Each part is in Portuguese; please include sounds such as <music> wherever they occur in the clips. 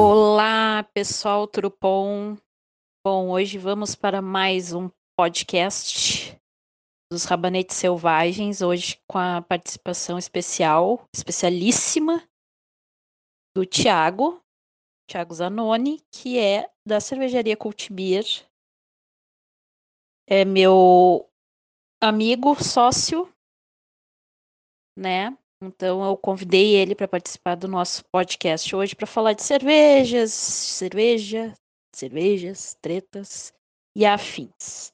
Olá, pessoal, tudo bom? Bom, hoje vamos para mais um podcast dos Rabanetes Selvagens, hoje com a participação especial, especialíssima, do Tiago, Tiago Zanoni, que é da cervejaria Cultibir. É meu amigo, sócio, né? Então eu convidei ele para participar do nosso podcast hoje para falar de cervejas, cerveja, cervejas, tretas e afins.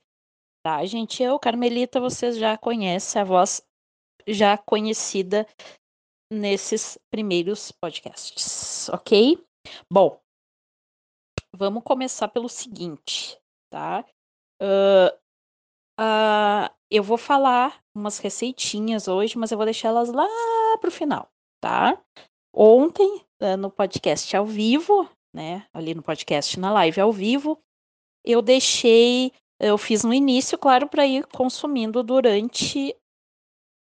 Tá, gente? Eu, Carmelita, vocês já conhecem a voz já conhecida nesses primeiros podcasts, ok? Bom, vamos começar pelo seguinte, tá? Uh, uh, eu vou falar umas receitinhas hoje, mas eu vou deixar elas lá pro final, tá? Ontem, uh, no podcast ao vivo, né? Ali no podcast na live ao vivo, eu deixei, eu fiz no início, claro, para ir consumindo durante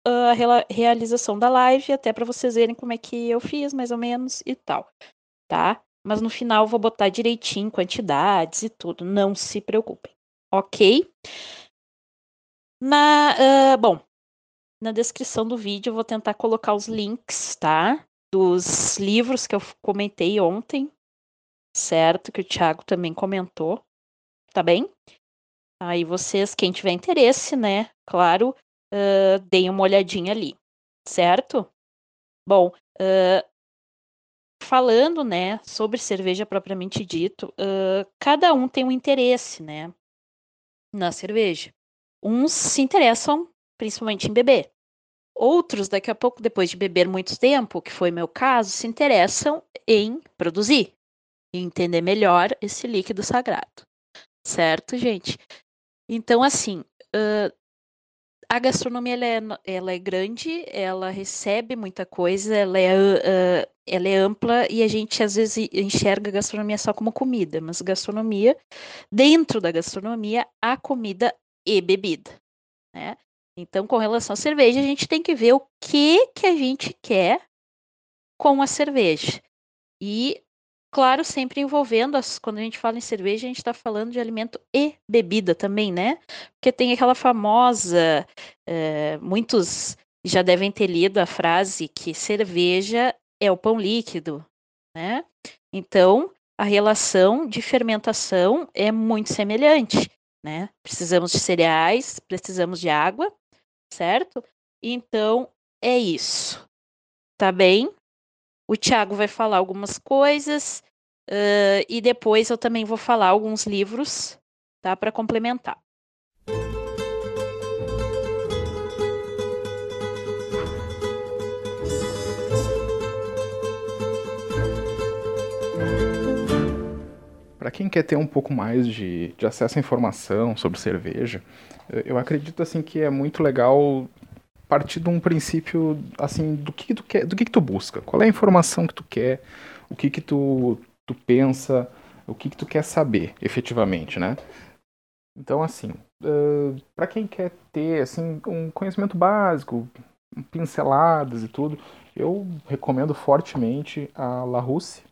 a realização da live, até para vocês verem como é que eu fiz, mais ou menos, e tal, tá? Mas no final vou botar direitinho quantidades e tudo, não se preocupem, ok? Na, uh, bom, na descrição do vídeo eu vou tentar colocar os links, tá? Dos livros que eu comentei ontem, certo? Que o Thiago também comentou, tá bem? Aí vocês, quem tiver interesse, né? Claro, uh, deem uma olhadinha ali, certo? Bom, uh, falando, né, sobre cerveja propriamente dito, uh, cada um tem um interesse, né, na cerveja. Uns se interessam principalmente em beber. Outros, daqui a pouco, depois de beber muito tempo, que foi meu caso, se interessam em produzir e entender melhor esse líquido sagrado. Certo, gente? Então, assim, uh, a gastronomia ela é, ela é, grande, ela recebe muita coisa, ela é, uh, ela é ampla e a gente às vezes enxerga a gastronomia só como comida, mas gastronomia, dentro da gastronomia, há comida e bebida, né? Então, com relação à cerveja, a gente tem que ver o que que a gente quer com a cerveja. E Claro, sempre envolvendo as quando a gente fala em cerveja, a gente está falando de alimento e bebida também, né? Porque tem aquela famosa, eh, muitos já devem ter lido a frase que cerveja é o pão líquido, né? Então, a relação de fermentação é muito semelhante, né? Precisamos de cereais, precisamos de água, certo? Então, é isso. Tá bem? O Thiago vai falar algumas coisas uh, e depois eu também vou falar alguns livros, tá, para complementar. Para quem quer ter um pouco mais de, de acesso à informação sobre cerveja, eu acredito assim que é muito legal partir de um princípio assim do que, que tu quer, do que, que tu busca, qual é a informação que tu quer, o que que tu, tu pensa, o que que tu quer saber, efetivamente, né? Então assim, uh, para quem quer ter assim um conhecimento básico, pinceladas e tudo, eu recomendo fortemente a La Russe,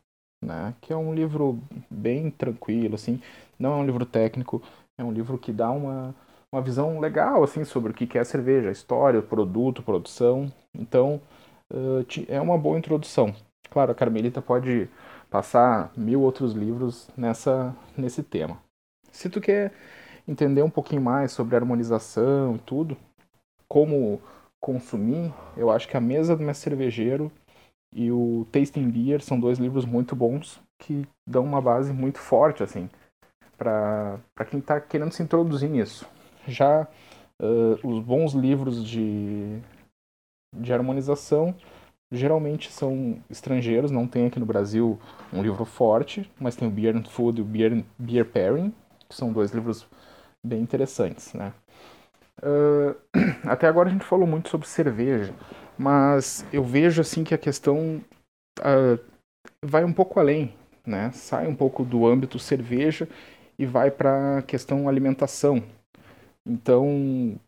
né? Que é um livro bem tranquilo, assim, não é um livro técnico, é um livro que dá uma uma visão legal assim sobre o que é a cerveja, a história, o produto, produção. Então uh, é uma boa introdução. Claro, a Carmelita pode passar mil outros livros nessa nesse tema. Se tu quer entender um pouquinho mais sobre harmonização e tudo, como consumir, eu acho que a Mesa do Mestre Cervejeiro e o Tasting Beer são dois livros muito bons que dão uma base muito forte assim para quem está querendo se introduzir nisso. Já uh, os bons livros de, de harmonização geralmente são estrangeiros, não tem aqui no Brasil um livro forte, mas tem o Beer and Food e o Beer, Beer Pairing, que são dois livros bem interessantes, né? Uh, <clears throat> até agora a gente falou muito sobre cerveja, mas eu vejo assim que a questão uh, vai um pouco além, né? Sai um pouco do âmbito cerveja e vai para a questão alimentação, então,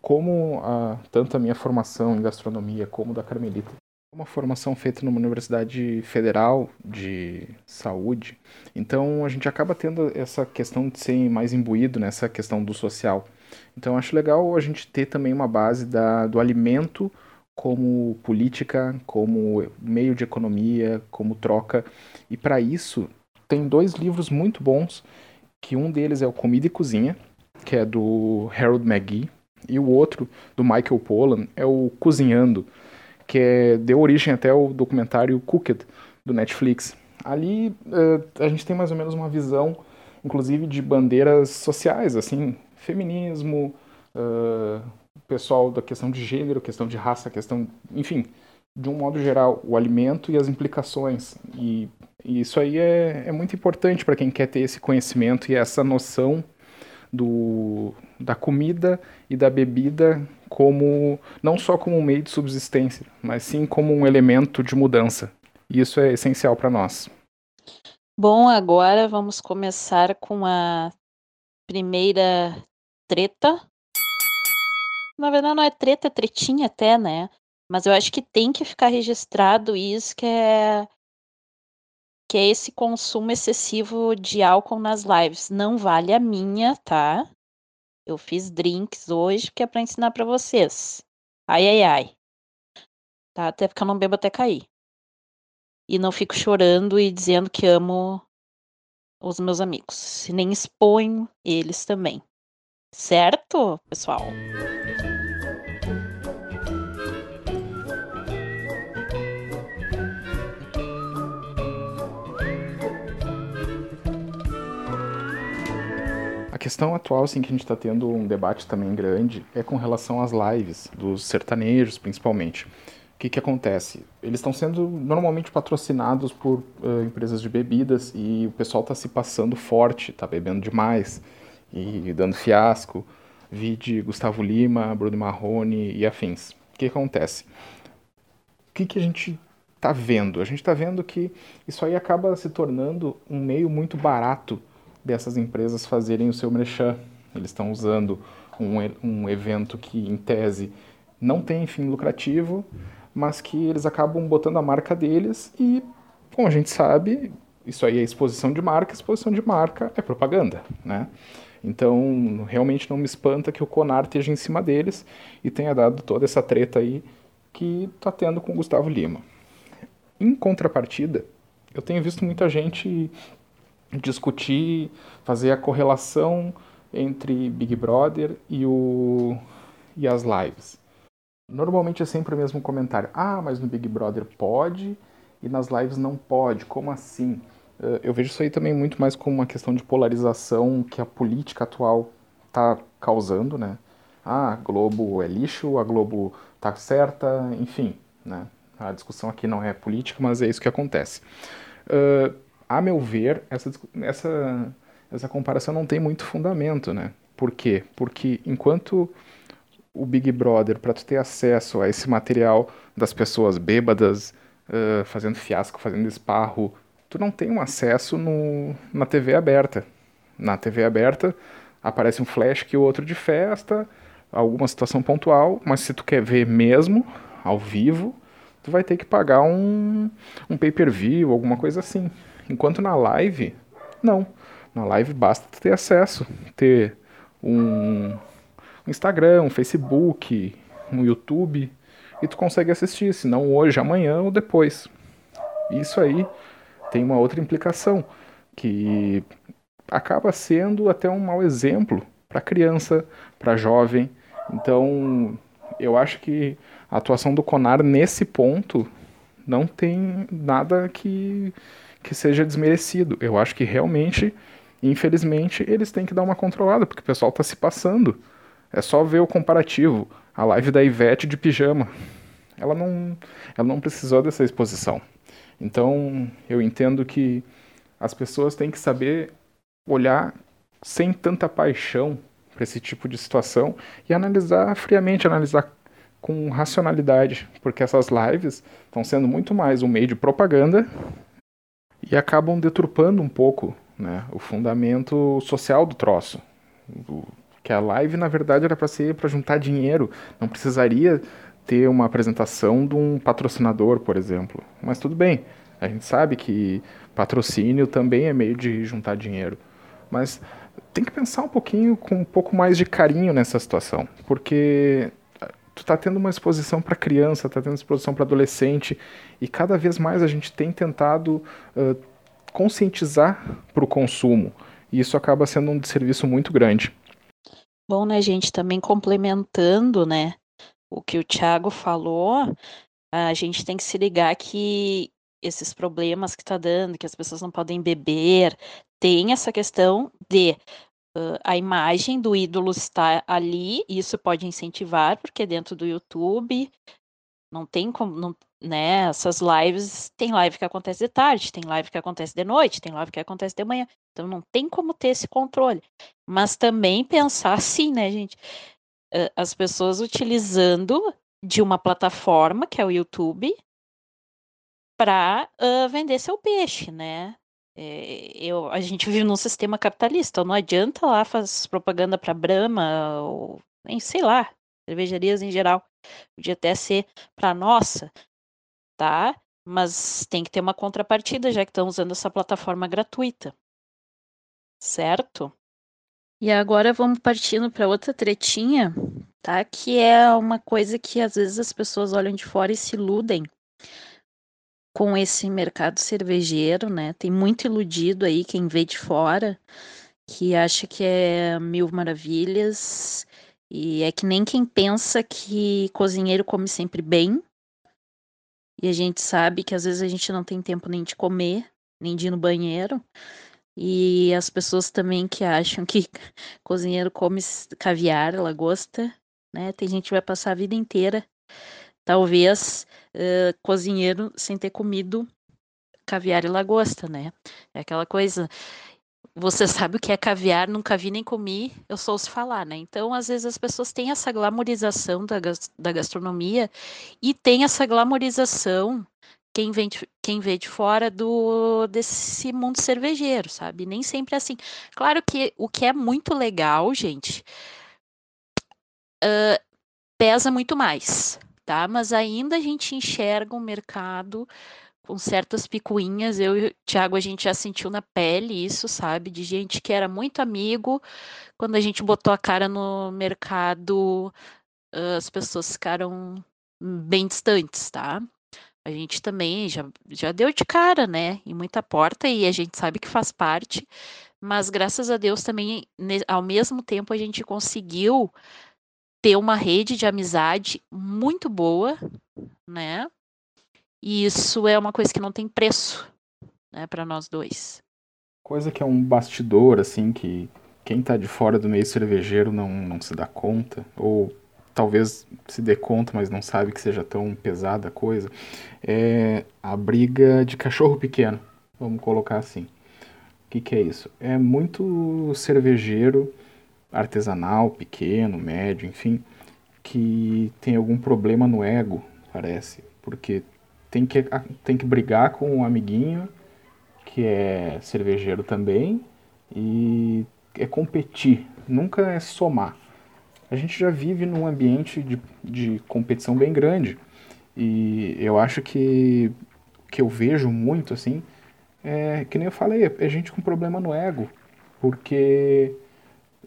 como a, tanto a minha formação em gastronomia como da Carmelita uma formação feita numa universidade federal de saúde, então a gente acaba tendo essa questão de ser mais imbuído nessa questão do social. Então acho legal a gente ter também uma base da, do alimento como política, como meio de economia, como troca. E para isso tem dois livros muito bons, que um deles é o Comida e Cozinha, que é do Harold McGee, e o outro, do Michael Pollan, é o Cozinhando, que é, deu origem até ao documentário Cooked, do Netflix. Ali uh, a gente tem mais ou menos uma visão, inclusive, de bandeiras sociais, assim, feminismo, uh, pessoal da questão de gênero, questão de raça, questão, enfim, de um modo geral, o alimento e as implicações. E, e isso aí é, é muito importante para quem quer ter esse conhecimento e essa noção do, da comida e da bebida como não só como um meio de subsistência, mas sim como um elemento de mudança. E isso é essencial para nós. Bom, agora vamos começar com a primeira treta. Na verdade, não é treta, é tretinha até, né? Mas eu acho que tem que ficar registrado isso que é que é esse consumo excessivo de álcool nas lives. Não vale a minha, tá? Eu fiz drinks hoje que é para ensinar para vocês. Ai, ai, ai. Tá? Até porque eu não bebo até cair. E não fico chorando e dizendo que amo os meus amigos. Nem exponho eles também. Certo, pessoal? Questão atual, assim, que a gente está tendo um debate também grande é com relação às lives, dos sertanejos principalmente. O que, que acontece? Eles estão sendo normalmente patrocinados por uh, empresas de bebidas e o pessoal está se passando forte, está bebendo demais e dando fiasco. Vide Gustavo Lima, Bruno Marrone e afins. O que, que acontece? O que, que a gente está vendo? A gente está vendo que isso aí acaba se tornando um meio muito barato dessas empresas fazerem o seu merchan. Eles estão usando um, um evento que, em tese, não tem fim lucrativo, mas que eles acabam botando a marca deles e, como a gente sabe, isso aí é exposição de marca, exposição de marca é propaganda, né? Então, realmente não me espanta que o Conar esteja em cima deles e tenha dado toda essa treta aí que está tendo com o Gustavo Lima. Em contrapartida, eu tenho visto muita gente discutir, fazer a correlação entre Big Brother e, o, e as lives. Normalmente é sempre o mesmo comentário. Ah, mas no Big Brother pode e nas lives não pode. Como assim? Eh, eu vejo isso aí também muito mais como uma questão de polarização que a política atual está causando, né? Ah, a Globo é lixo, a Globo tá certa, enfim, né? A discussão aqui não é política, mas é isso que acontece. Uh, a meu ver, essa, essa, essa comparação não tem muito fundamento, né? Por quê? Porque enquanto o Big Brother, para tu ter acesso a esse material das pessoas bêbadas, uh, fazendo fiasco, fazendo esparro, tu não tem um acesso no, na TV aberta. Na TV aberta aparece um flash que o outro de festa, alguma situação pontual, mas se tu quer ver mesmo, ao vivo, tu vai ter que pagar um, um pay-per-view, alguma coisa assim. Enquanto na live, não. Na live basta ter acesso, ter um Instagram, um Facebook, um YouTube e tu consegue assistir, se não hoje, amanhã ou depois. Isso aí tem uma outra implicação que acaba sendo até um mau exemplo para criança, para jovem. Então, eu acho que a atuação do Conar nesse ponto não tem nada que que seja desmerecido. Eu acho que realmente, infelizmente, eles têm que dar uma controlada, porque o pessoal está se passando. É só ver o comparativo. A live da Ivete de pijama. Ela não, ela não precisou dessa exposição. Então, eu entendo que as pessoas têm que saber olhar sem tanta paixão para esse tipo de situação e analisar friamente, analisar com racionalidade, porque essas lives estão sendo muito mais um meio de propaganda e acabam deturpando um pouco né, o fundamento social do troço. que a live, na verdade, era para ser para juntar dinheiro, não precisaria ter uma apresentação de um patrocinador, por exemplo. Mas tudo bem, a gente sabe que patrocínio também é meio de juntar dinheiro. Mas tem que pensar um pouquinho com um pouco mais de carinho nessa situação, porque tu tá tendo uma exposição para criança, tá tendo exposição para adolescente e cada vez mais a gente tem tentado uh, conscientizar para o consumo e isso acaba sendo um serviço muito grande. Bom, né, gente, também complementando, né, o que o Thiago falou, a gente tem que se ligar que esses problemas que tá dando, que as pessoas não podem beber, tem essa questão de a imagem do ídolo está ali, isso pode incentivar, porque dentro do YouTube não tem como, não, né, essas lives, tem live que acontece de tarde, tem live que acontece de noite, tem live que acontece de manhã, então não tem como ter esse controle. Mas também pensar assim, né, gente, as pessoas utilizando de uma plataforma, que é o YouTube, para uh, vender seu peixe, né? É, eu, a gente vive num sistema capitalista, não adianta lá fazer propaganda para Brahma ou nem sei lá, cervejarias em geral. Podia até ser para nossa, tá? Mas tem que ter uma contrapartida, já que estão usando essa plataforma gratuita. Certo? E agora vamos partindo para outra tretinha, tá? Que é uma coisa que às vezes as pessoas olham de fora e se iludem com esse mercado cervejeiro, né? Tem muito iludido aí quem vê de fora, que acha que é mil maravilhas, e é que nem quem pensa que cozinheiro come sempre bem. E a gente sabe que às vezes a gente não tem tempo nem de comer, nem de ir no banheiro. E as pessoas também que acham que <laughs> cozinheiro come caviar, lagosta, né? Tem gente que vai passar a vida inteira talvez uh, cozinheiro sem ter comido caviar e lagosta, né? É aquela coisa. Você sabe o que é caviar, nunca vi nem comi, eu sou se falar, né? Então, às vezes, as pessoas têm essa glamorização da, da gastronomia e tem essa glamorização quem, vem de, quem vê de fora do desse mundo cervejeiro, sabe? Nem sempre é assim. Claro que o que é muito legal, gente, uh, pesa muito mais tá? Mas ainda a gente enxerga um mercado com certas picuinhas. Eu e o Thiago, a gente já sentiu na pele isso, sabe? De gente que era muito amigo. Quando a gente botou a cara no mercado, as pessoas ficaram bem distantes, tá? A gente também já, já deu de cara, né? Em muita porta e a gente sabe que faz parte. Mas graças a Deus também, ao mesmo tempo, a gente conseguiu ter uma rede de amizade muito boa, né? E isso é uma coisa que não tem preço, né, para nós dois. Coisa que é um bastidor, assim, que quem tá de fora do meio cervejeiro não, não se dá conta, ou talvez se dê conta, mas não sabe que seja tão pesada a coisa, é a briga de cachorro pequeno, vamos colocar assim. O que, que é isso? É muito cervejeiro artesanal, pequeno, médio, enfim, que tem algum problema no ego, parece, porque tem que, tem que brigar com um amiguinho que é cervejeiro também e é competir, nunca é somar. A gente já vive num ambiente de, de competição bem grande e eu acho que que eu vejo muito assim é que nem eu falei, é gente com problema no ego, porque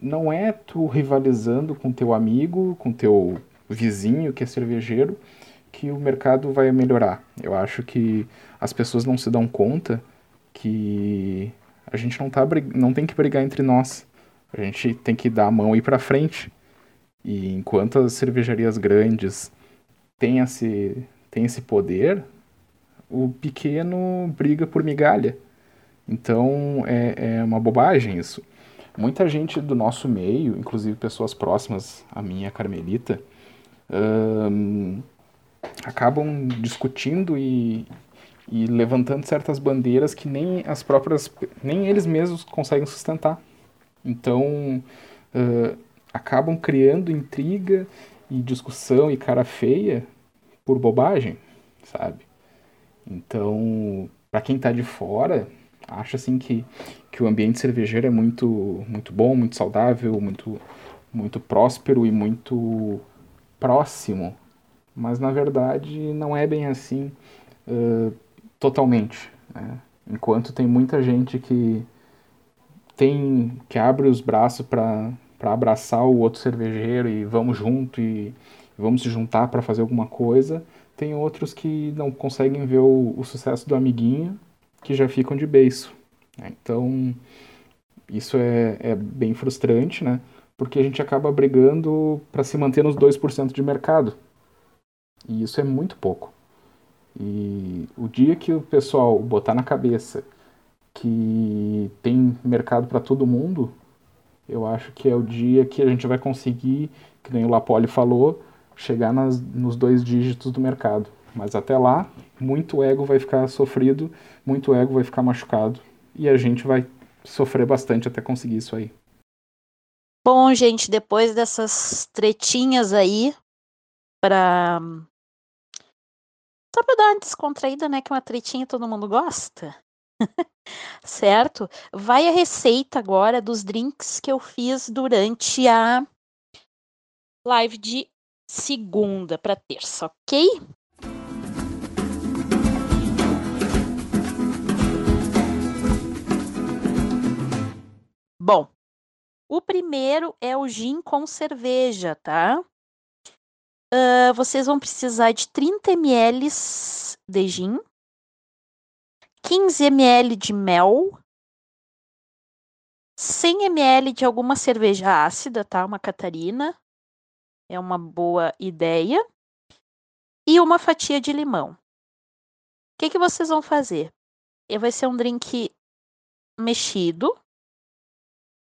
não é tu rivalizando com teu amigo, com teu vizinho que é cervejeiro, que o mercado vai melhorar. Eu acho que as pessoas não se dão conta que a gente não, tá, não tem que brigar entre nós. A gente tem que dar a mão e ir para frente. E enquanto as cervejarias grandes têm esse, têm esse poder, o pequeno briga por migalha. Então é, é uma bobagem isso. Muita gente do nosso meio, inclusive pessoas próximas a mim, a Carmelita, um, acabam discutindo e, e levantando certas bandeiras que nem as próprias, nem eles mesmos conseguem sustentar. Então, uh, acabam criando intriga e discussão e cara feia por bobagem, sabe? Então, para quem tá de fora, acha assim que, que o ambiente cervejeiro é muito muito bom, muito saudável, muito muito próspero e muito próximo Mas na verdade não é bem assim uh, totalmente. Né? Enquanto tem muita gente que tem que abre os braços para abraçar o outro cervejeiro e vamos junto e vamos se juntar para fazer alguma coisa, tem outros que não conseguem ver o, o sucesso do amiguinho que já ficam de beiço. Né? Então, isso é, é bem frustrante, né? Porque a gente acaba brigando para se manter nos 2% de mercado. E isso é muito pouco. E o dia que o pessoal botar na cabeça que tem mercado para todo mundo, eu acho que é o dia que a gente vai conseguir, que nem o Lapoli falou, chegar nas, nos dois dígitos do mercado. Mas até lá, muito ego vai ficar sofrido, muito ego vai ficar machucado e a gente vai sofrer bastante até conseguir isso aí. Bom, gente, depois dessas tretinhas aí, pra. Só pra dar uma descontraída, né? Que uma tretinha todo mundo gosta. <laughs> certo? Vai a receita agora dos drinks que eu fiz durante a live de segunda para terça, ok? Bom, o primeiro é o gin com cerveja, tá? Uh, vocês vão precisar de 30 ml de gin, 15 ml de mel, 100 ml de alguma cerveja ácida, tá? Uma Catarina. É uma boa ideia. E uma fatia de limão. O que, que vocês vão fazer? Vai ser um drink mexido,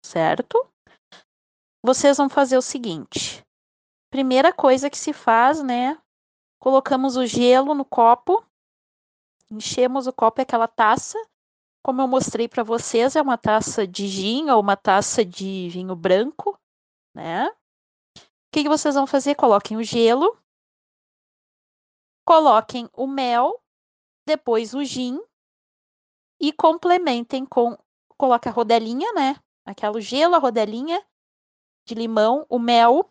certo? Vocês vão fazer o seguinte: primeira coisa que se faz, né? Colocamos o gelo no copo, enchemos o copo, é aquela taça. Como eu mostrei para vocês, é uma taça de gin ou uma taça de vinho branco, né? O que, que vocês vão fazer? Coloquem o gelo, coloquem o mel, depois o gin e complementem com. Coloque a rodelinha, né? Aquela gelo, a rodelinha de limão, o mel,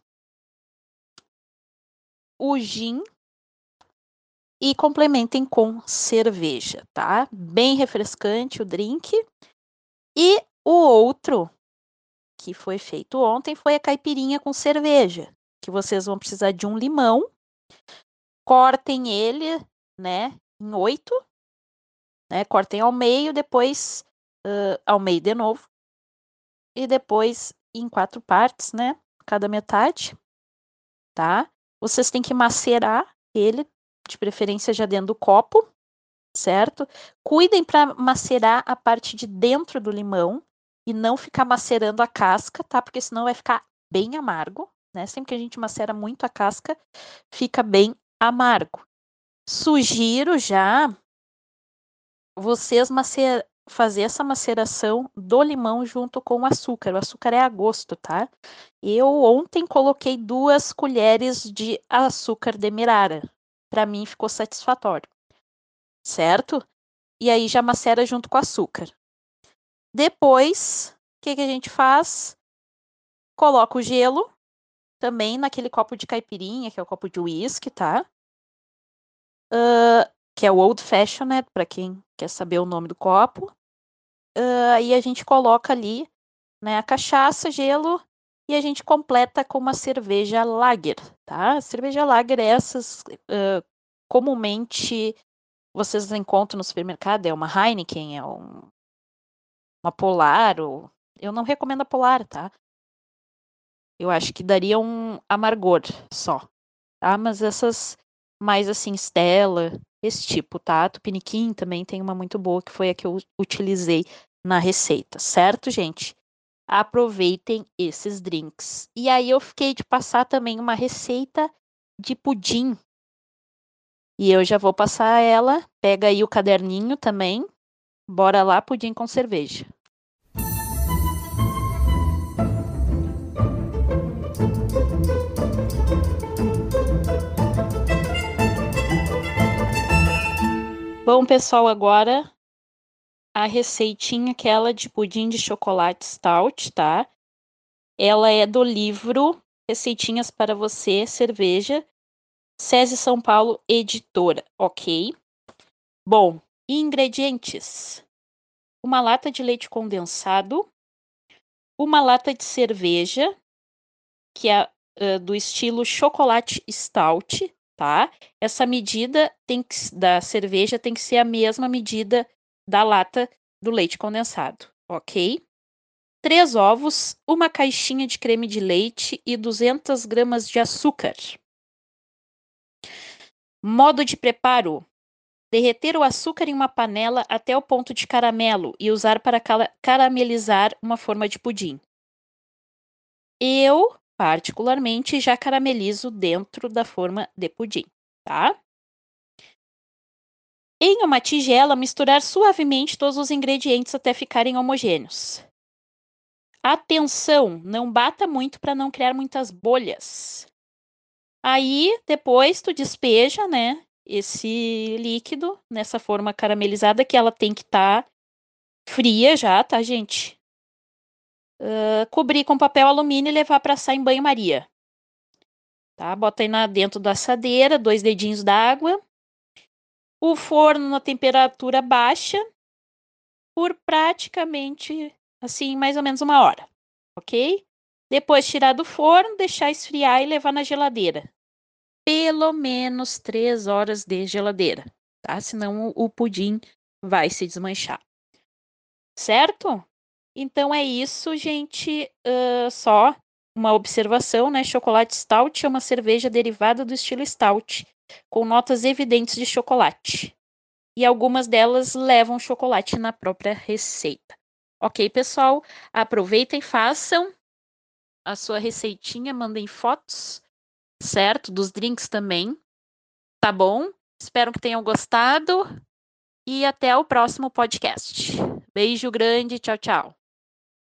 o gin e complementem com cerveja, tá? Bem refrescante o drink. E o outro que foi feito ontem foi a caipirinha com cerveja, que vocês vão precisar de um limão. Cortem ele, né, em oito, né? Cortem ao meio, depois uh, ao meio de novo e depois em quatro partes, né? Cada metade, tá? Vocês têm que macerar ele, de preferência já dentro do copo, certo? Cuidem para macerar a parte de dentro do limão e não ficar macerando a casca, tá? Porque senão vai ficar bem amargo, né? Sempre que a gente macera muito a casca, fica bem amargo. Sugiro já vocês macer fazer essa maceração do limão junto com o açúcar. O açúcar é a gosto, tá? Eu ontem coloquei duas colheres de açúcar demerara. Para mim ficou satisfatório. Certo? E aí já macera junto com o açúcar. Depois, o que, que a gente faz? Coloca o gelo também naquele copo de caipirinha, que é o copo de uísque, tá? Uh, que é o Old Fashioned, para quem quer saber o nome do copo. Uh, aí a gente coloca ali né, a cachaça, gelo e a gente completa com uma cerveja lager, tá? cerveja lager é essas uh, comumente vocês encontram no supermercado, é uma Heineken, é um, uma Polar, ou... eu não recomendo a Polar, tá? Eu acho que daria um amargor só, tá? Mas essas mais assim, Stella, esse tipo, tá? Tupiniquim também tem uma muito boa, que foi a que eu utilizei na receita, certo, gente? Aproveitem esses drinks. E aí eu fiquei de passar também uma receita de pudim. E eu já vou passar ela. Pega aí o caderninho também. Bora lá, pudim com cerveja. Bom, pessoal, agora a receitinha aquela de pudim de chocolate stout, tá? Ela é do livro Receitinhas para você, cerveja, SESI São Paulo Editora, ok? Bom, ingredientes: uma lata de leite condensado, uma lata de cerveja, que é uh, do estilo chocolate stout, tá? Essa medida tem que, da cerveja tem que ser a mesma medida da lata do leite condensado, ok? Três ovos, uma caixinha de creme de leite e 200 gramas de açúcar. Modo de preparo: derreter o açúcar em uma panela até o ponto de caramelo e usar para caramelizar uma forma de pudim. Eu particularmente, já caramelizo dentro da forma de pudim, tá? Em uma tigela, misturar suavemente todos os ingredientes até ficarem homogêneos. Atenção, não bata muito para não criar muitas bolhas. Aí, depois tu despeja, né, esse líquido nessa forma caramelizada que ela tem que estar tá fria já, tá, gente? Uh, cobrir com papel alumínio e levar para assar em banho-maria. Tá? Bota aí na, dentro da assadeira, dois dedinhos d'água. O forno na temperatura baixa por praticamente, assim, mais ou menos uma hora, ok? Depois tirar do forno, deixar esfriar e levar na geladeira. Pelo menos três horas de geladeira, tá? Senão o pudim vai se desmanchar. Certo? Então é isso, gente. Uh, só uma observação, né? Chocolate Stout é uma cerveja derivada do estilo Stout, com notas evidentes de chocolate. E algumas delas levam chocolate na própria receita. Ok, pessoal? Aproveitem, façam a sua receitinha, mandem fotos, certo? Dos drinks também. Tá bom? Espero que tenham gostado. E até o próximo podcast. Beijo grande, tchau, tchau.